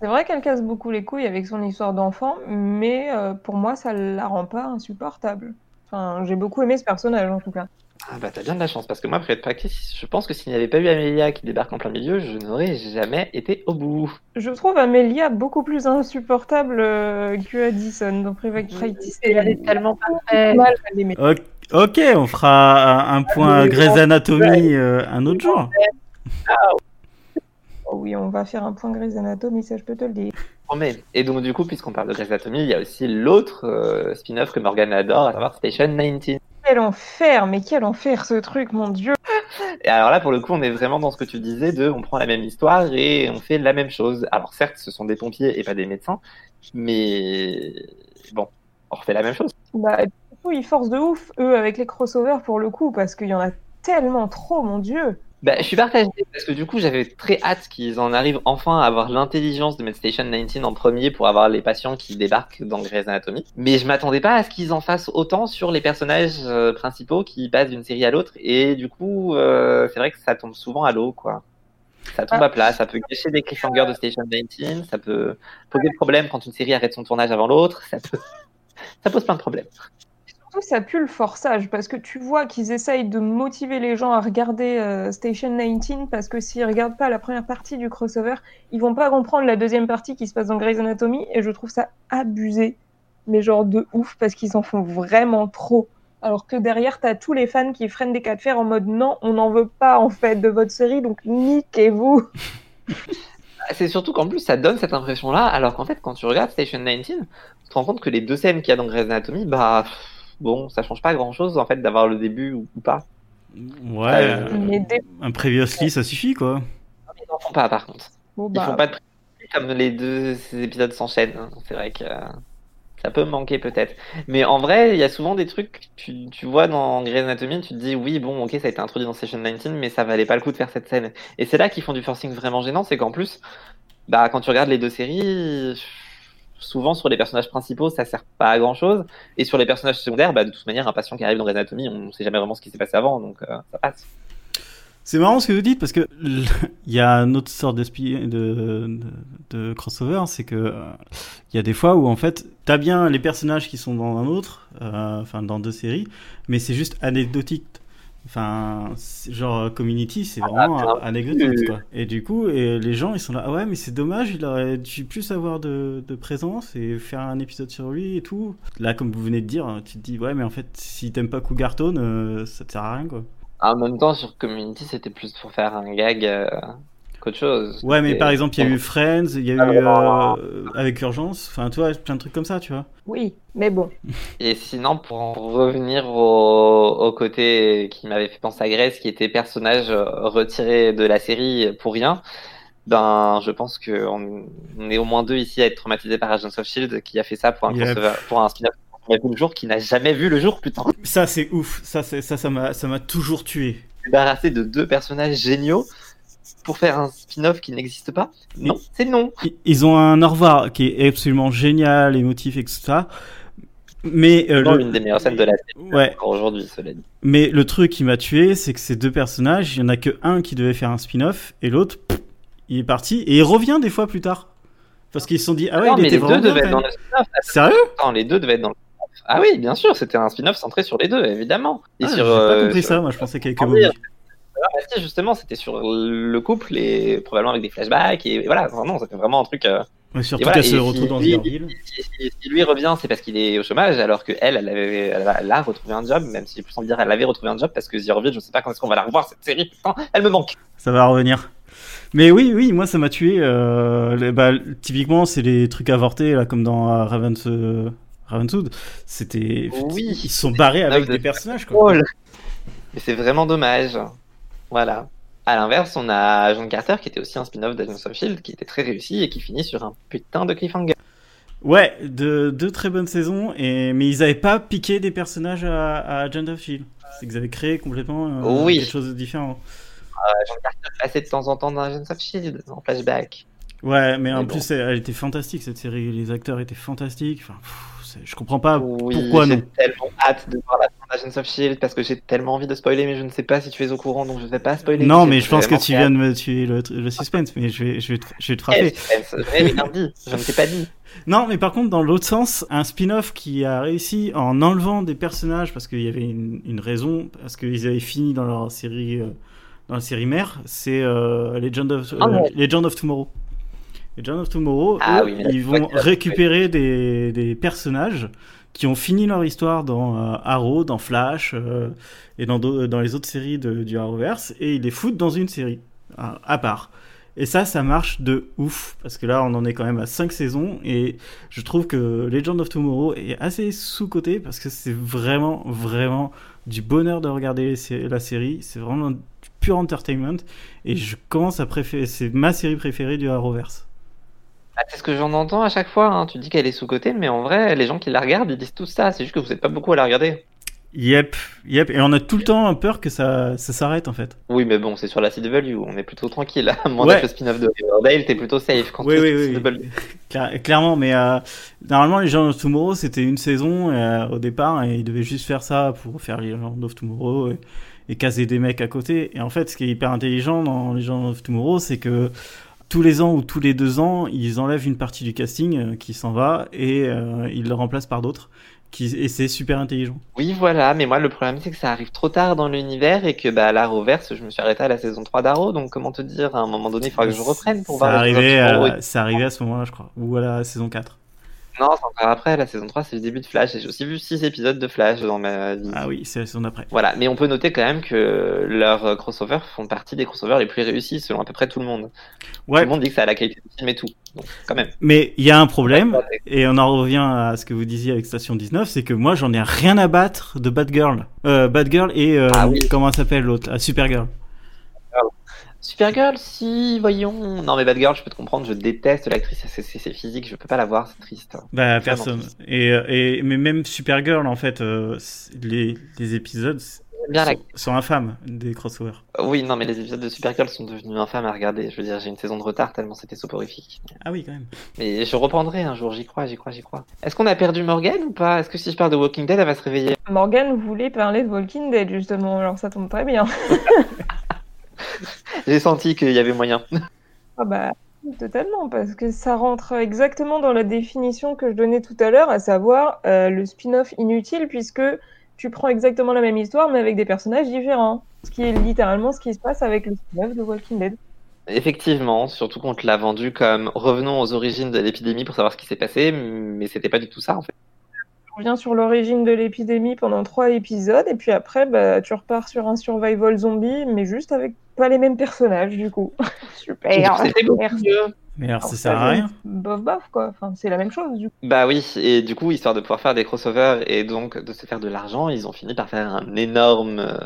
C'est vrai qu'elle casse beaucoup les couilles avec son histoire d'enfant, mais euh, pour moi, ça la rend pas insupportable. Enfin, j'ai beaucoup aimé ce personnage en tout cas. Ah bah t'as bien de la chance, parce que moi, Private Practice, je pense que s'il n'y avait pas eu Amelia qui débarque en plein milieu, je n'aurais jamais été au bout. Je trouve Amelia beaucoup plus insupportable euh, que Addison dans Private Practice. Elle est tellement parfaite. Mal à l'aimer. Ok, Ok, on fera un, point Grey's Anatomy euh, un autre jour. Oh oui, on va faire un point Grey's Anatomy, ça je peux te le dire. Et donc, du coup, puisqu'on parle de Grey's Anatomy, il y a aussi l'autre euh, spin-off que Morgan adore, à savoir Station 19. Quel enfer, mais quel enfer ce truc, mon dieu. Et alors là, pour le coup, on est vraiment dans ce que tu disais de on prend la même histoire et on fait la même chose. Alors certes, ce sont des pompiers et pas des médecins, mais bon, on refait la même chose. Bah, du coup, ils forcent de ouf, eux, avec les crossovers pour le coup, parce qu'il y en a tellement trop, mon dieu. Bah, je suis partagé parce que du coup, j'avais très hâte qu'ils en arrivent enfin à avoir l'intelligence de mettre Station 19 en premier pour avoir les patients qui débarquent dans Grey's Anatomy. Mais je m'attendais pas à ce qu'ils en fassent autant sur les personnages euh, principaux qui passent d'une série à l'autre. Et du coup, euh, c'est vrai que ça tombe souvent à l'eau, quoi. Ça tombe Ah. à plat, ça peut gâcher des cliffhangers de Station 19, ça peut poser des problèmes quand une série arrête son tournage avant l'autre, ça peut... ça pose plein de problèmes. Surtout, ça pue le forçage, parce que tu vois qu'ils essayent de motiver les gens à regarder euh, Station 19, parce que s'ils regardent pas la première partie du crossover, ils vont pas comprendre la deuxième partie qui se passe dans Grey's Anatomy, et je trouve ça abusé, mais genre de ouf, parce qu'ils en font vraiment trop. Alors que derrière, t'as tous les fans qui freinent des cas de fer en mode non, on n'en veut pas en fait de votre série, donc niquez-vous. C'est surtout qu'en plus, ça donne cette impression-là, alors qu'en fait, quand tu regardes Station 19, tu te rends compte que les deux scènes qu'il y a dans Grey's Anatomy, bah, bon, ça change pas grand-chose, en fait, d'avoir le début ou, ou pas. Ouais, Euh, des- un previously, ça suffit quoi. Ils n'en font pas, par contre. Ils bah, font pas de comme les deux ces épisodes s'enchaînent. hein. C'est vrai que euh, ça peut me manquer peut-être. Mais en vrai, il y a souvent des trucs, tu, tu vois dans Grey's Anatomy, tu te dis oui, bon, ok, ça a été introduit dans Station 19, mais ça valait pas le coup de faire cette scène. Et c'est là qu'ils font du forcing vraiment gênant, c'est qu'en plus, bah, quand tu regardes les deux séries, souvent sur les personnages principaux, ça sert pas à grand chose. Et sur les personnages secondaires, bah, de toute manière, un patient qui arrive dans Anatomy, on sait jamais vraiment ce qui s'est passé avant, donc euh, ça passe. C'est marrant ce que vous dites parce que l- il y a une autre sorte de crossover, c'est que euh, il y a des fois où en fait t'as bien les personnages qui sont dans un autre, euh, enfin dans deux séries, mais c'est juste anecdotique. Enfin, genre Community, c'est vraiment euh, peu- anecdotique quoi. Et du coup, et les gens ils sont là, ah ouais, mais c'est dommage, il aurait dû plus avoir de, de présence et faire un épisode sur lui et tout. Là, comme vous venez de dire, tu te dis, ouais, mais en fait, si t'aimes pas Cougarton, euh, ça te sert à rien quoi. En même temps, sur Community, c'était plus pour faire un gag euh, qu'autre chose. Ouais, mais par exemple, il y a eu Friends, il y a Ah, eu vraiment. euh, avec Urgence, enfin, tu vois, plein de trucs comme ça, tu vois. oui, mais bon. Et sinon, pour en revenir au, au côté qui m'avait fait penser à Grace, qui était personnage euh, retiré de la série pour rien, ben, je pense qu'on on est au moins deux ici à être traumatisés par Agents of Shield, qui a fait ça pour un, Yep. pour un spin-off qui a vu le jour, qui n'a jamais vu le jour, putain. Ça, c'est ouf, ça, c'est- ça, ça m'a ça m'a toujours tué. Débarrassé de deux personnages géniaux pour faire un spin-off qui n'existe pas. Non, c'est non. Ils ont un au revoir qui est absolument génial, émotif, etc. Mais, euh, Vraiment le... une des meilleures scènes de la série Ouais. aujourd'hui, cela dit. mais le truc qui m'a tué, c'est que ces deux personnages, il y en a que un qui devait faire un spin-off, et l'autre, pff, il est parti, et il revient des fois plus tard. Parce qu'ils se sont dit, ah ouais, non, il mais était les deux vraiment bien, devaient être dans le spin-off. Sérieux? Les deux devaient être dans le spin-off. Ah oui, bien sûr, c'était un spin-off centré sur les deux, évidemment. Et Ah, sur, J'ai pas euh, compris sur- ça, moi je pensais qu'il y avait que Bobby. Ah, bah si, justement, c'était sur le couple et probablement avec des flashbacks et voilà, vraiment, c'était vraiment un truc. euh, Ouais, surtout voilà, qu'elle se et retrouve si dans lui- Smallville. Si, si- si lui revient, c'est parce qu'il est au chômage, alors que elle, elle, avait, elle, a- elle a retrouvé un job, même si j'ai plus envie de dire elle avait retrouvé un job parce que The Orville, je sais pas quand est-ce qu'on va la revoir cette série, putain, elle me manque. Ça va revenir. Mais oui, oui, moi ça m'a tué. euh, les- bah, typiquement, c'est les trucs avortés, là, comme dans euh, Ravens, euh, Ravenswood. C'était. Oui. Ils sont barrés avec de- des personnages, quoi. Mais c'est vraiment dommage. Voilà. À l'inverse, on a John Carter qui était aussi un spin-off d'Agents of Shield qui était très réussi et qui finit sur un putain de cliffhanger. Ouais, de, deux très bonnes saisons, et... mais ils avaient pas piqué des personnages à, à Agent of Shield. C'est qu'ils avaient créé complètement euh, Oui. quelque chose de différent. Euh, John Carter passait de temps en temps dans Agents of Shield en flashback. Ouais, mais en bon. plus, elle, elle était fantastique cette série. Les acteurs étaient fantastiques. Enfin, pff, je comprends pas Oui, pourquoi j'ai tellement hâte de voir la fin d'Agents of Shield parce que j'ai tellement envie de spoiler, mais je ne sais pas si tu es au courant, donc je ne vais pas spoiler. Non, mais je pense que tu viens de me tuer le, le suspense, mais je vais, je vais, te, je vais te frapper. Eh, suspense, Je dit, ne t'ai pas dit. Non, mais par contre, dans l'autre sens, un spin-off qui a réussi en enlevant des personnages parce qu'il y avait une, une raison, parce qu'ils avaient fini dans leur série, euh, dans la série mère, c'est euh, Legend, of, Ah, euh, ouais. Legend of Tomorrow. Legend of Tomorrow, Ah eux, oui, ils vont récupérer des, des personnages qui ont fini leur histoire dans euh, Arrow, dans Flash euh, et dans, dans les autres séries de, du Arrowverse, et ils les foutent dans une série à, part. Et ça, ça marche de ouf, parce que là, on en est quand même à 5 saisons, et je trouve que Legend of Tomorrow est assez sous-coté, parce que c'est vraiment, vraiment du bonheur de regarder la série, c'est vraiment du pur entertainment, et je commence à préférer, c'est ma série préférée du Arrowverse. Ah, c'est ce que j'en entends à chaque fois. Hein. Tu dis qu'elle est sous-cotée, mais en vrai, les gens qui la regardent, ils disent tout ça. C'est juste que vous n'êtes pas beaucoup à la regarder. Yep, yep. Et on a tout le temps peur que ça, ça s'arrête en fait. Oui, mais bon, c'est sur la CW. On est plutôt tranquille. Moins ouais. le spin-off de Riverdale, t'es plutôt safe quand oui, oui, oui. clairement, mais euh, normalement, les gens of Tomorrow, c'était une saison euh, au départ et ils devaient juste faire ça pour faire les gens of Tomorrow et, et caser des mecs à côté. Et en fait, ce qui est hyper intelligent dans les gens of Tomorrow, c'est que tous les ans ou tous les deux ans, ils enlèvent une partie du casting euh, qui s'en va et euh, ils le remplacent par d'autres. Qui... Et c'est super intelligent. Oui, voilà, mais moi le problème c'est que ça arrive trop tard dans l'univers et que bah, à l'Arrowverse, je me suis arrêté à la saison 3 d'Arrow, donc comment te dire, à un moment donné, il faudra que je reprenne pour ça voir. Arrivait, à... Ça arrivait à ce moment-là, je crois, ou à la saison 4. Non, c'est encore après, la saison 3, c'est le début de Flash. J'ai aussi vu 6 épisodes de Flash dans ma vie. Ah oui, c'est la saison d'après. Voilà, mais on peut noter quand même que leurs crossovers font partie des crossovers les plus réussis selon à peu près tout le monde. Ouais. Tout le monde dit que ça a la qualité du film et tout. Donc, quand même. Mais il y a un problème, et on en revient à ce que vous disiez avec Station 19, c'est que moi j'en ai rien à battre de Batgirl. Euh, Batgirl et euh, Ah oui. comment s'appelle l'autre? Ah, Supergirl. Supergirl, si, voyons. Non, mais Batgirl, je peux te comprendre, je déteste l'actrice, c'est physique, je peux pas la voir, c'est triste. Bah personne. triste. Et, euh, et mais même Supergirl en fait, euh, les, les épisodes J'aime bien la- sont, sont infâmes des crossovers. Oui, non, mais les épisodes de Supergirl sont devenus infâmes à regarder. Je veux dire, j'ai une saison de retard tellement c'était soporifique. Ah oui quand même. Mais je reprendrai un jour, j'y crois, j'y crois, j'y crois. Est-ce qu'on a perdu Morgan ou pas? Est-ce que si je parle de Walking Dead, elle va se réveiller? Morgan voulait parler de Walking Dead justement, alors ça tombe très bien. J'ai senti qu'il y avait moyen. Ah bah totalement, parce que ça rentre exactement dans la définition que je donnais tout à l'heure, à savoir euh, le spin-off inutile, puisque tu prends exactement la même histoire, mais avec des personnages différents. Ce qui est littéralement ce qui se passe avec le spin-off de Walking Dead. Effectivement, surtout qu'on te l'a vendu comme revenons aux origines de l'épidémie pour savoir ce qui s'est passé, mais c'était pas du tout ça en fait. Revient sur l'origine de l'épidémie pendant trois épisodes, et puis après, bah, tu repars sur un survival zombie, mais juste avec pas les mêmes personnages, du coup. Super. C'était beaucoup Merci. Mais alors Alors, ça sert à rien. Bof bof, quoi. Enfin, c'est la même chose, du coup. Bah oui, et du coup, histoire de pouvoir faire des crossovers et donc de se faire de l'argent, ils ont fini par faire un énorme euh,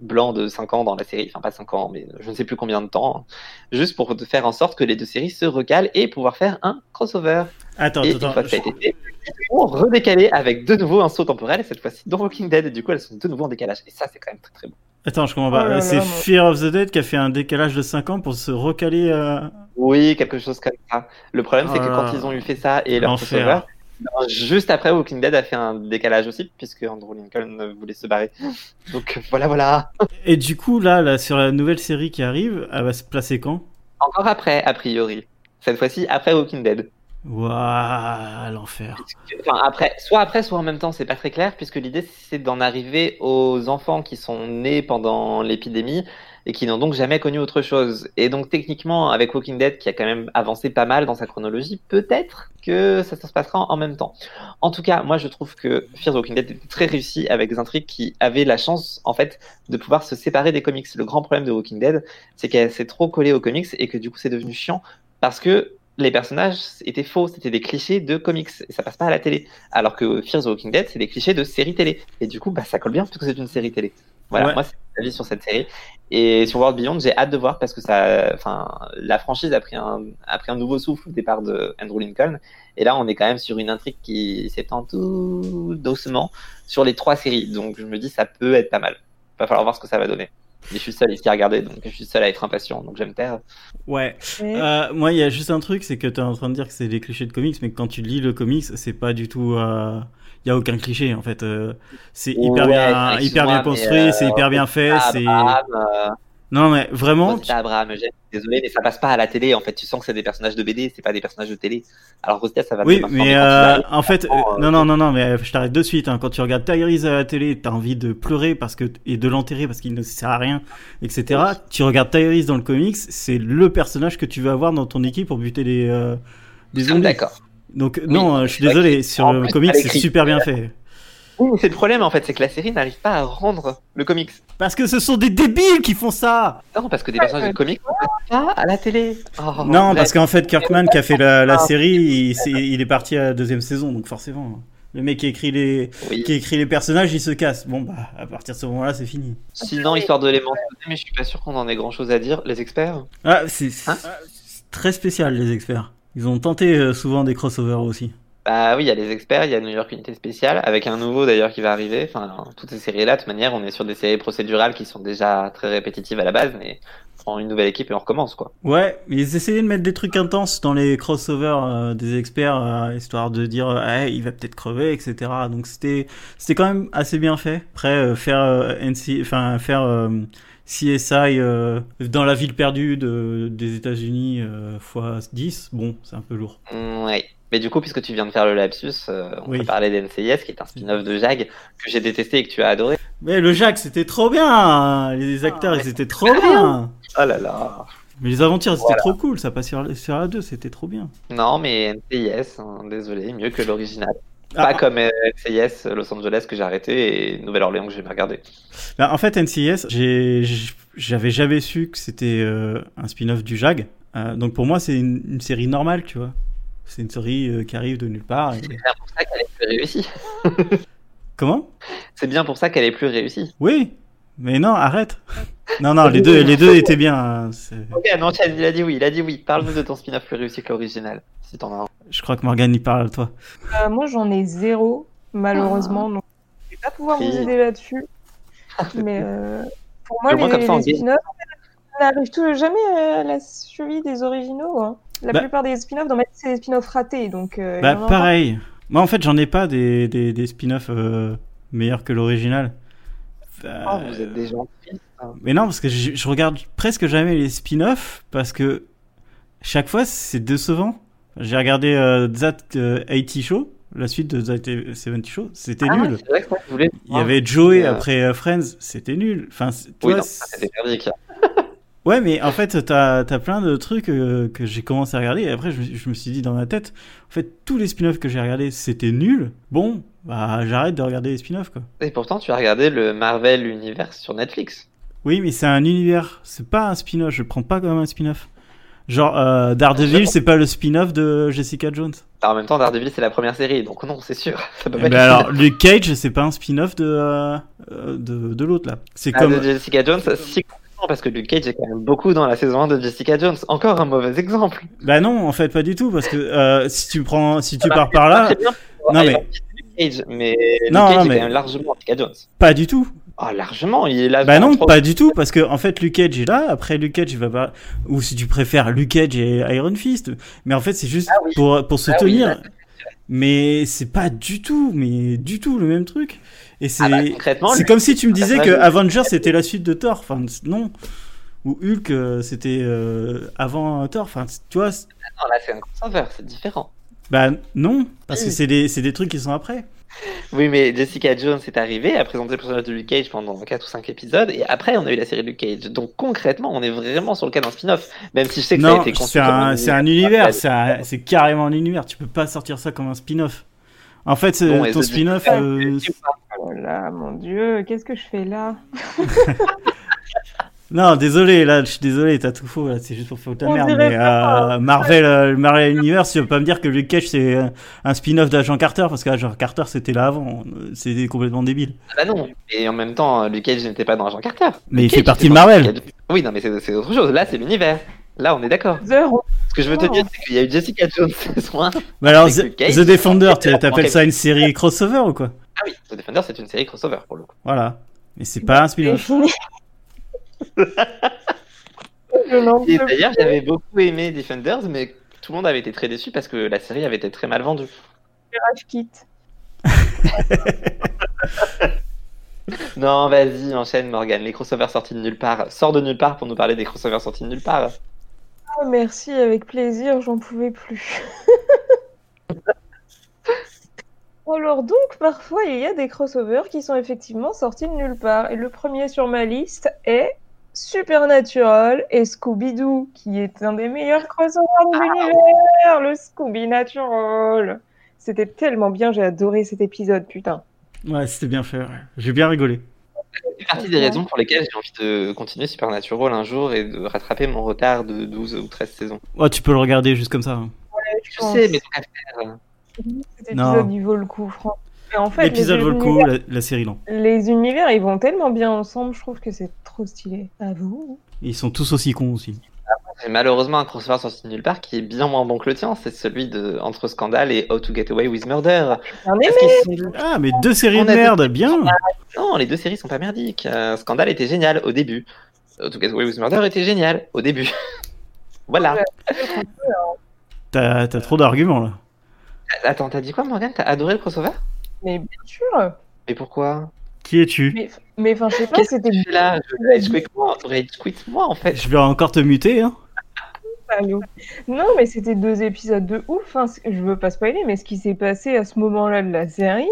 blanc de 5 ans dans la série, enfin pas 5 ans, mais je ne sais plus combien de temps, hein, juste pour faire en sorte que les deux séries se recalent et pouvoir faire un crossover. Attends, et une attends, fois que ça a je- été fait, ils ont redécalé avec de nouveau un saut temporel, et cette fois-ci dans Walking Dead, et du coup elles sont de nouveau en décalage. Et ça, c'est quand même très très bon. attends, je comprends Oh pas. c'est. Fear of the Dead qui a fait un décalage de 5 ans pour se recaler. euh, Oui, quelque chose comme ça. Le problème, c'est que Ah. quand ils ont eu fait ça et leur crossover, ben, juste après, Walking Dead a fait un décalage aussi, puisque Andrew Lincoln voulait se barrer. Donc voilà, voilà. Et du coup, là, là, sur la nouvelle série qui arrive, elle va se placer quand? Encore après, a priori. Cette fois-ci, après Walking Dead. Waouh, l'enfer. Enfin, après, soit après, soit en même temps, c'est pas très clair, puisque l'idée, c'est d'en arriver aux enfants qui sont nés pendant l'épidémie et qui n'ont donc jamais connu autre chose. Et donc, techniquement, avec Walking Dead, qui a quand même avancé pas mal dans sa chronologie, peut-être que ça, se passera en même temps. En tout cas, moi, je trouve que Fear the Walking Dead était très réussi avec des intrigues qui avaient la chance, en fait, de pouvoir se séparer des comics. Le grand problème de Walking Dead, c'est qu'elle s'est trop collée aux comics et que du coup, c'est devenu chiant parce que les personnages étaient faux, c'était des clichés de comics et ça passe pas à la télé. Alors que Fear the Walking Dead, c'est des clichés de séries télé. Et du coup, bah, ça colle bien puisque c'est une série télé. Voilà, Ouais. moi, c'est mon avis sur cette série. Et sur World Beyond, j'ai hâte de voir parce que ça, enfin, la franchise a pris un, a pris un nouveau souffle au départ de Andrew Lincoln. Et là, on est quand même sur une intrigue qui s'étend tout doucement sur les trois séries. Donc, je me dis, ça peut être pas mal. Va falloir voir ce que ça va donner. Mais je suis seul ici à regarder, donc je suis seul à être impatient, donc j'aime taire. Ouais. Et- Euh, moi, il y a juste un truc, c'est que tu es en train de dire que c'est des clichés de comics, mais quand tu lis le comics, c'est pas du tout. Il y a aucun cliché en fait. Euh, c'est hyper Ouais, bien, hyper bien construit, mais, euh, c'est hyper bien fait. C'est euh, non mais vraiment. Rosita Abraham, Eugène, désolé, mais ça passe pas à la télé. En fait, tu sens que c'est des personnages de BD, c'est pas des personnages de télé. Alors Rosita, ça va Oui, mais tu euh, en fait, euh, euh, non, non, non, non, mais je t'arrête de suite. Hein. Quand tu regardes Tyrese à la télé, t'as envie de pleurer parce que et de l'enterrer parce qu'il ne sert à rien, etc. Tu regardes Tyrese dans le comics, c'est le personnage que tu veux avoir dans ton équipe pour buter les euh, zombies. D'accord. Donc non, euh, je suis désolé, sur le comics, c'est super bien fait. Oui, mais c'est le problème en fait, c'est que la série n'arrive pas à rendre le comics. Parce que ce sont des débiles qui font ça Non, parce que des personnages de comics pas à la télé. Oh, Non, parce qu'en fait, Kirkman qui a fait la, la série, il, est parti à la deuxième saison, donc forcément. Le mec qui écrit les, oui. qui écrit les personnages, il se casse. Bon, bah, à partir de ce moment-là, c'est fini. Sinon, histoire de les mentionner, mais je suis pas sûr qu'on en ait grand chose à dire. Les experts Ah, c'est c'est Hein très spécial, les experts. Ils ont tenté euh, souvent des crossovers aussi. Bah oui, il y a les experts, il y a New York Unité Spéciale, avec un nouveau d'ailleurs qui va arriver. Enfin, toutes ces séries-là, de toute manière, on est sur des séries procédurales qui sont déjà très répétitives à la base, mais on prend une nouvelle équipe et on recommence quoi. Ouais, mais ils essayaient de mettre des trucs intenses dans les crossovers euh, des experts, euh, histoire de dire, euh, Ah, il va peut-être crever, etc. Donc c'était, c'était quand même assez bien fait. Après, euh, faire euh, NC, enfin faire euh, CSI euh, dans la ville perdue de, des États-Unis euh, x 10, bon, c'est un peu lourd. Mm, ouais. Mais du coup, puisque tu viens de faire le lapsus, euh, on Oui. peut parler d'NCIS, qui est un spin-off de Jag que j'ai détesté et que tu as adoré. Mais le Jacques, c'était trop bien. Les acteurs, ils étaient trop bien. Oh là là. Mais les aventures, c'était Voilà. trop cool. Ça passe sur, sur la 2, c'était trop bien. Non, mais NCIS, hein, désolé, mieux que l'original. Ah, Pas comme euh, NCIS Los Angeles que j'ai arrêté et Nouvelle-Orléans que j'ai pas regardé. Bah, en fait, NCIS, j'avais jamais su que c'était euh, un spin-off du JAG. Euh, donc pour moi, c'est une, une série normale, tu vois. C'est une série euh, qui arrive de nulle part. et- C'est bien pour ça qu'elle est plus réussie. Comment? C'est bien pour ça qu'elle est plus réussie. Oui, mais non, arrête. Non, non, les deux, les deux étaient bien. hein, Ok, non, Chad, il a dit oui, il a dit oui. Parle-nous de ton spin-off plus réussi que l'original, si t'en as un. Je crois que Morgane y parle toi. Euh, moi, j'en ai zéro, malheureusement. Donc, je vais pas pouvoir vous aider là-dessus. Mais euh, pour moi, les, spin-offs, on n'arrive jamais à la suivi des originaux. hein. La Bah- plupart des spin-offs, dans ma tête, c'est des spin-offs ratés. Donc, euh, Bah, pareil. Moi, en fait, j'en ai pas des, des, des spin-offs euh, meilleurs que l'original. Euh, Oh, vous êtes des hein. Mais non, parce que je, je regarde presque jamais les spin-offs parce que chaque fois c'est décevant. J'ai regardé euh, That euh, 80 Show, la suite de That 70 Show, c'était Ah, nul. c'est vrai que moi, je voulais. Il y avait Joey euh, après euh, Friends, c'était nul. Enfin, Oui, non, c'était merdique. Ouais, mais en fait, t'as as plein de trucs euh, que j'ai commencé à regarder et après je, me- je me suis dit dans ma tête, en fait, tous les spin-offs que j'ai regardés c'était nul. Bon, bah j'arrête de regarder les spin-offs quoi. Et pourtant, tu as regardé le Marvel Universe sur Netflix. Oui, mais c'est un univers, c'est pas un spin-off, je prends pas comme un spin-off. Genre, euh, Daredevil, c'est pas le spin-off de Jessica Jones. Alors, en même temps, Daredevil, c'est la première série, donc non, c'est sûr. Ça peut Eh pas ben être alors, Luke Cage, c'est pas un spin-off de, euh, de, de l'autre là. C'est Ah, comme. de Jessica Jones, si parce que Luke Cage est quand même beaucoup dans la saison 1 de Jessica Jones. Encore un mauvais exemple. Bah non, en fait, pas du tout, parce que euh, si tu prends, si tu Ça pars marche par là, Non, mais- Cage, mais Non, Luke Cage non, est mais- quand même largement Jessica Jones. pas du tout. Ah, largement, il est là. Bah non, trop- pas du tout, parce que en fait, Luke Cage est là. Après, Luke Cage, il va pas. Ou si tu préfères, Luke Cage et Iron Fist. Mais en fait, c'est juste Ah oui. pour pour se Ah oui, là, Mais c'est pas du tout, mais du tout le même truc. Et c'est. Ah bah, C'est comme si tu me disais que Avengers c'était la suite de Thor. Enfin, non. Ou Hulk euh, c'était euh, avant Thor. Enfin, tu vois. c- non, là, c'est un crossover, c'est différent. Bah non, parce que Oui. c'est des, trucs qui sont après. Oui, mais Jessica Jones est arrivée, a présenté le personnage de Luke Cage pendant 4 ou 5 épisodes, et après, on a eu la série Luke Cage. Donc, concrètement, on est vraiment sur le cas d'un spin-off. Même si je sais que ça a Non, été conçu c'est un, c'est un univers. C'est un- c'est carrément un univers. Tu peux pas sortir ça comme un spin-off. En fait, c'est- Bon, ton spin-off. Euh. Oh là, mon dieu, qu'est-ce que je fais là? Non, désolé, là, je suis désolé, t'as tout faux, là, c'est juste pour faire ta On merde. Mais pas. euh, Marvel, euh, le Marvel Universe, tu vas pas me dire que Luke Cage c'est un spin-off d'Agent Carter, parce qu'Agent Carter c'était là avant. C'est complètement débile. Ah bah non. Et en même temps, Luke Cage n'était pas dans Agent Carter. Mais Luke il fait Cage partie de Marvel. Oui, non, mais c'est autre chose. Là, c'est l'univers. Là, on est d'accord. Ce que je veux te dire, c'est qu'il y a eu Jessica Jones saison 1. Mais alors, The, Luke Cage. The Defender, t'appelles ça une série crossover ou quoi? Ah oui, The Defender, c'est une série crossover pour le coup. Voilà. Mais c'est pas un C'est spin-off. Et d'ailleurs, j'avais beaucoup aimé Defenders, mais tout le monde avait été très déçu parce que la série avait été très mal vendue. Rage Kit. Non, vas-y, enchaîne Morgan. Les crossovers sortis de nulle part. Sors de nulle part pour nous parler des crossovers sortis de nulle part. Ah, merci, avec plaisir, j'en pouvais plus. Alors donc, parfois, il y a des crossovers qui sont effectivement sortis de nulle part. Et le premier sur ma liste est Supernatural et Scooby-Doo, qui est un des meilleurs crossovers de Ah. l'univers, le Scooby Natural. C'était tellement bien, j'ai adoré cet épisode, putain. Ouais, c'était bien fait. ouais. J'ai bien rigolé. C'est partie des raisons pour lesquelles j'ai envie de continuer Supernatural un jour et de rattraper mon retard de 12 ou 13 saisons. Ouais, tu peux le regarder juste comme ça. hein. Je sais, mais tant qu'à faire. Cet Non. épisode, il vaut le coup, franchement. En fait, L'épisode les vaut le coup, la série non. Les univers, ils vont tellement bien ensemble, je trouve que c'est trop stylé. À vous Ils sont tous aussi cons aussi. J'ai malheureusement un crossover sorti de nulle part qui est bien moins bon que le tien, c'est celui de Entre Scandale et How to Get Away with Murder. Sont- Ah, mais deux séries On de a merde, bien Non, les deux séries sont pas merdiques. Euh, Scandale était génial au début. How to Get Away with Murder était génial au début. voilà. T'as t'as trop d'arguments là. Attends, t'as dit quoi, Morgan T'as adoré le crossover? Mais bien sûr. Mais pourquoi? Qui es-tu? Mais, enfin, je sais pas, Qu'est-ce que c'était tu fais là? Je moi, rage quit moi en fait. Je vais encore te muter, hein. Non, mais c'était deux épisodes de ouf. hein. Je veux pas spoiler, mais ce qui s'est passé à ce moment-là de la série,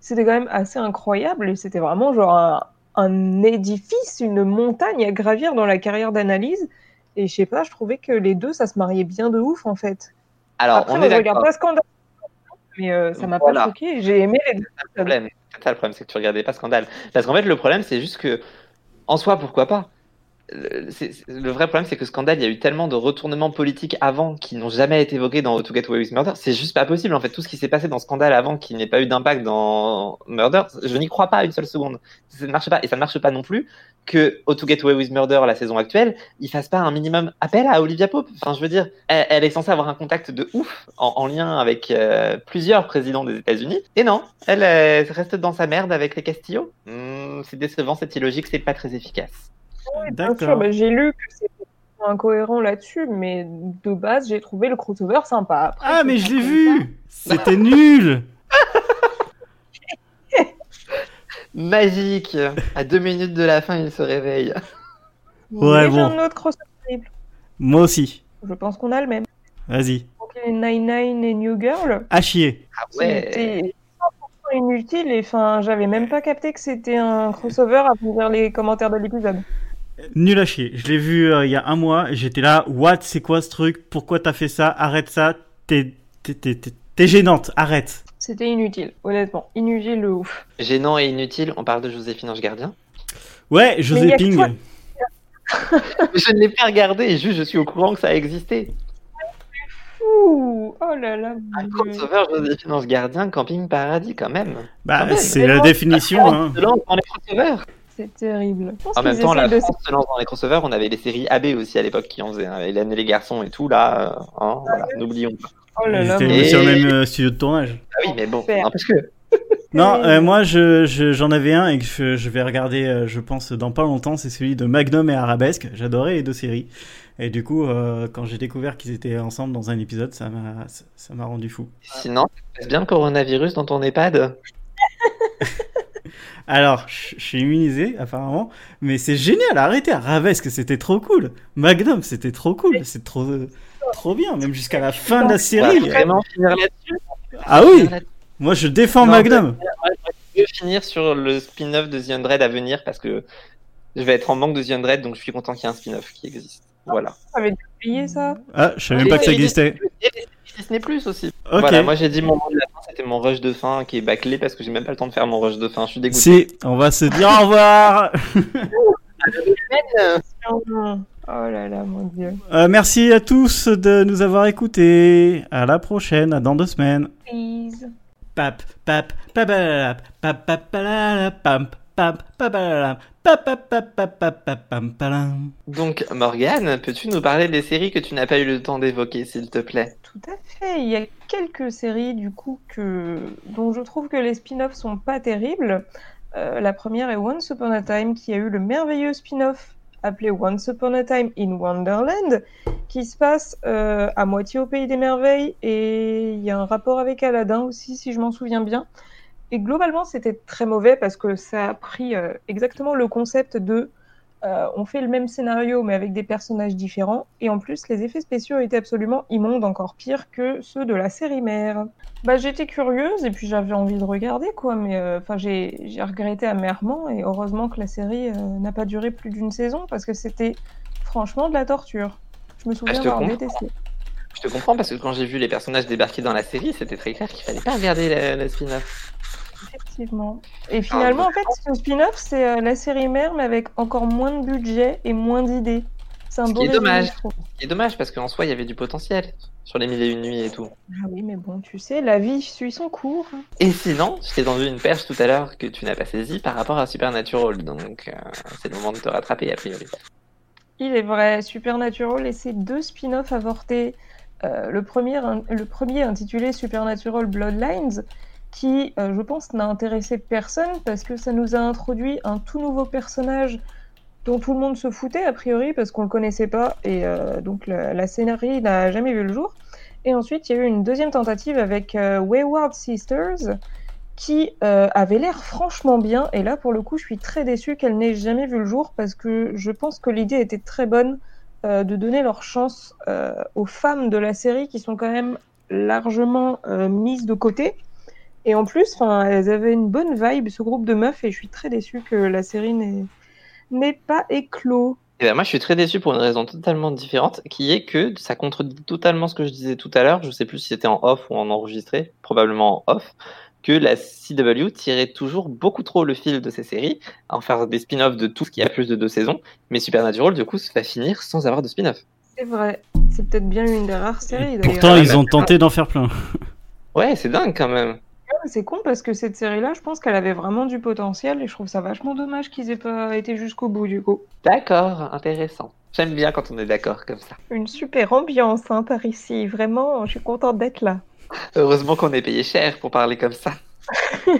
c'était quand même assez incroyable. Et c'était vraiment genre un, un édifice, une montagne à gravir dans la carrière d'analyse. Et je sais pas, je trouvais que les deux, ça se mariait bien de ouf en fait. Alors, Après, on est regarde pas Scandale, mais euh, ça m'a Voilà. pas choqué. J'ai aimé les deux. Le problème, c'est ça le problème, c'est que tu regardais pas Scandale. Parce qu'en fait, le problème, c'est juste que, en soi, pourquoi pas? Le, vrai problème, c'est que Scandale, il y a eu tellement de retournements politiques avant qui n'ont jamais été évoqués dans How to Get Away with Murder. C'est juste pas possible, en fait. Tout ce qui s'est passé dans Scandale avant qui n'ait pas eu d'impact dans Murder, je n'y crois pas une seule seconde. Ça ne marche pas. Et ça ne marche pas non plus que How to Get Away with Murder, la saison actuelle, il fasse pas un minimum appel à Olivia Pope. Enfin, je veux dire, elle, est censée avoir un contact de ouf en, en lien avec euh, plusieurs présidents des États-Unis. Et non, elle reste dans sa merde avec les Castillo. Hmm, c'est décevant, c'est illogique, c'est pas très efficace. Bien sûr, D'accord. bah, j'ai lu que c'était incohérent là-dessus, mais de base, j'ai trouvé le crossover sympa. Après, Ah, mais je l'ai vu C'était nul Magique À deux minutes de la fin, il se réveille. Ouais, Mais j'ai bon. un autre crossover. Moi aussi. Je pense qu'on a le même. Vas-y. Donc, les Nine Nine et New Girl, À chier. Ah c'était 100% inutile et enfin, j'avais même pas capté que c'était un crossover à lire les commentaires de l'épisode. Nul à chier. Je l'ai vu euh, il y a un mois et j'étais là. What C'est quoi ce truc? Pourquoi t'as fait ça? Arrête ça. T'es t'es- t'es- t'es- t'es gênante. Arrête. C'était inutile, honnêtement. Inutile de ouf. Gênant et inutile, on parle de Joséphine Ange Gardien. Ouais, Mais José y a que Ping. toi- je ne l'ai pas regardé, juste je suis au courant que ça a existé. Ouh, oh là là. Un Dieu. crossover Joséphine Ange Gardien, Camping Paradis quand même. Bah, c'est la définition. Hein. Dans les crossovers. C'est terrible. En même temps, la essayent de France se lance dans les crossovers. On avait les séries AB aussi à l'époque qui en faisaient. hein. Hélène et les garçons et tout, là. euh, hein, voilà, n'oublions pas. Oh là là. Et- sur le même euh, studio de tournage. Ah oui, mais bon, Faire. n'empêche que. Non, euh, moi je, je- j'en avais un et que je, je vais regarder, euh, je pense, dans pas longtemps, c'est celui de Magnum et Arabesque. J'adorais les deux séries. Et du coup, euh, quand j'ai découvert qu'ils étaient ensemble dans un épisode, ça m'a, ça, ça m'a rendu fou. Sinon, passe bien le coronavirus dans ton EHPAD? Alors, je suis immunisé, apparemment, mais c'est génial, arrêtez, Arabesque, c'était trop cool. Magnum, c'était trop cool, c'est trop, trop bien, même jusqu'à la fin de la On va série. vraiment finir là-dessus. Ah oui, moi je défends Non, Magnum. Je veux finir sur le spin-off de The Undread à venir parce que je vais être en manque de The Undread, donc je suis content qu'il y ait un spin-off qui existe. Voilà. Oublié ça? Ah, je savais même pas que ça existait. Disney Plus aussi. Ok. Voilà, moi j'ai dit mon mot de la fin, c'était mon rush de fin qui est bâclé parce que j'ai même pas le temps de faire mon rush de fin. Je suis dégoûté. Si, on va se dire au revoir. Oh là là, mon dieu. Euh, merci à tous de nous avoir écoutés. À la prochaine, à dans deux semaines. Please. Pap, pap, pabalap, pap, pap, palalap, pam, pap, pabalap, pap, pap, pap, pap, Donc Morgane, peux-tu nous parler des séries que tu n'as pas eu le temps d'évoquer, s'il te plaît? Tout à fait. Il y a quelques séries du coup que dont je trouve que les spin-offs sont pas terribles. Euh, la première est Once Upon a Time qui a eu le merveilleux spin-off appelé Once Upon a Time in Wonderland qui se passe euh, à moitié au pays des merveilles et il y a un rapport avec Aladdin aussi si je m'en souviens bien. Et globalement c'était très mauvais parce que ça a pris euh, exactement le concept de euh, on fait le même scénario mais avec des personnages différents. Et en plus, les effets spéciaux étaient absolument immondes, encore pire que ceux de la série mère. Bah, j'étais curieuse et puis j'avais envie de regarder quoi, mais euh, enfin j'ai j'ai regretté amèrement et heureusement que la série n'a pas duré plus d'une saison parce que c'était franchement de la torture. Je me souviens je te avoir comprends. détesté. Je te comprends parce que quand j'ai vu les personnages débarquer dans la série, c'était très clair qu'il fallait pas regarder le, le spin-off. Effectivement. Et finalement, en fait, ce spin-off, c'est euh, la série mère, mais avec encore moins de budget et moins d'idées. C'est un Ce beau qui est dommage. C'est dommage parce qu'en soi, il y avait du potentiel sur les mille et une nuits et tout. Ah oui, mais bon, tu sais, la vie suit son cours. Et sinon, je t'ai tendu une perche tout à l'heure que tu n'as pas saisie par rapport à Supernatural, donc euh, c'est le moment de te rattraper a priori. Il est vrai, Supernatural et ses deux spin-offs avortés. Euh, le, premier, intitulé Supernatural Bloodlines, qui, euh, je pense, n'a intéressé personne parce que ça nous a introduit un tout nouveau personnage dont tout le monde se foutait a priori parce qu'on le connaissait pas et euh, donc la, la scénario n'a jamais vu le jour. Et ensuite, il y a eu une deuxième tentative avec Wayward Sisters qui avait l'air franchement bien. Et là, pour le coup, je suis très déçue qu'elle n'ait jamais vu le jour parce que je pense que l'idée était très bonne de donner leur chance euh, aux femmes de la série qui sont quand même largement euh, mises de côté. Et en plus, elles avaient une bonne vibe, ce groupe de meufs, et je suis très déçue que la série n'ait pas éclos. Et ben moi, je suis très déçu pour une raison totalement différente, qui est que ça contredit totalement ce que je disais tout à l'heure. Je sais plus si c'était en off ou en enregistré, probablement en off, que la CW tirait toujours beaucoup trop le fil de ces séries, à en faire des spin-offs de tout ce qui a plus de deux saisons, mais Supernatural, du coup, va finir sans avoir de spin-off. C'est vrai, c'est peut-être bien une des rares séries. Pourtant, ils mais- ont tenté d'en faire plein. Ouais, c'est dingue quand même. Ouais, C'est con parce que cette série-là, je pense qu'elle avait vraiment du potentiel et je trouve ça vachement dommage qu'ils aient pas été jusqu'au bout du coup. D'accord, intéressant. J'aime bien quand on est d'accord comme ça. Une super ambiance hein, par ici, vraiment, je suis contente d'être là. Heureusement qu'on est payé cher pour parler comme ça.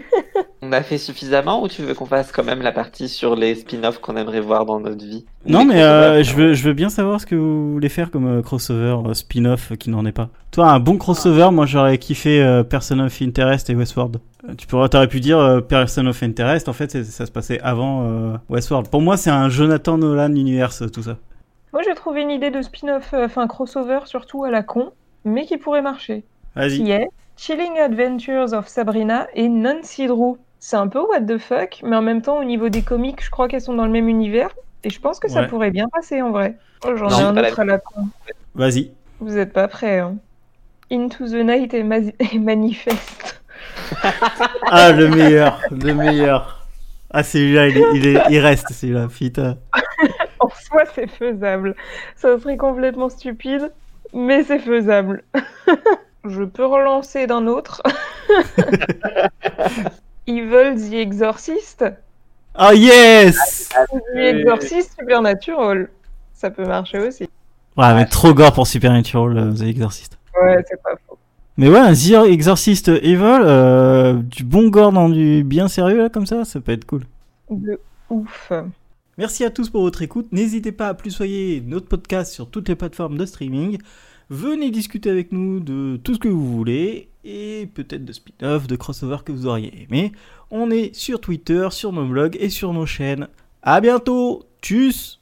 on a fait suffisamment ou tu veux qu'on fasse quand même la partie sur les spin-offs qu'on aimerait voir dans notre vie? Non, mais euh, je, veux, je veux bien savoir ce que vous voulez faire comme euh, crossover, euh, spin-off qui n'en est pas. Toi, un bon crossover, moi j'aurais kiffé euh, Person of Interest et Westworld. Tu pourrais, t'aurais pu dire euh, Person of Interest, en fait ça se passait avant euh, Westworld. Pour moi, c'est un Jonathan Nolan universe, tout ça. Moi, j'ai trouvé une idée de spin-off, euh, enfin crossover surtout à la con, mais qui pourrait marcher. Vas-y. Qui est Chilling Adventures of Sabrina et Nancy Drew. C'est un peu what the fuck, mais en même temps, au niveau des comics, je crois qu'elles sont dans le même univers. Et je pense que ça Ouais. pourrait bien passer en vrai. Oh, J'en ai un autre à la con. Vas-y. Vous êtes pas prêts, hein. Into the Night et, Ma- et Manifest. Ah, le meilleur, le meilleur. Ah, celui-là, il, il, est- il reste, celui-là, putain. En soi, c'est faisable. Ça serait complètement stupide, mais c'est faisable. Je peux relancer d'un autre. Evil the Exorcist. Oh yes The Exorcist Supernatural. Ça peut marcher aussi. Ouais, mais trop gore pour Supernatural, euh, The Exorcist. Ouais, c'est pas faux. Mais ouais, un The Exorcist Evil, euh, du bon gore dans du bien sérieux, là, comme ça, ça peut être cool. De ouf. Merci à tous pour votre écoute. N'hésitez pas à plus soyer notre podcast sur toutes les plateformes de streaming. Venez discuter avec nous de tout ce que vous voulez et peut-être de spin-off, de crossover que vous auriez aimé. On est sur Twitter, sur nos blogs et sur nos chaînes. À bientôt. Tchuss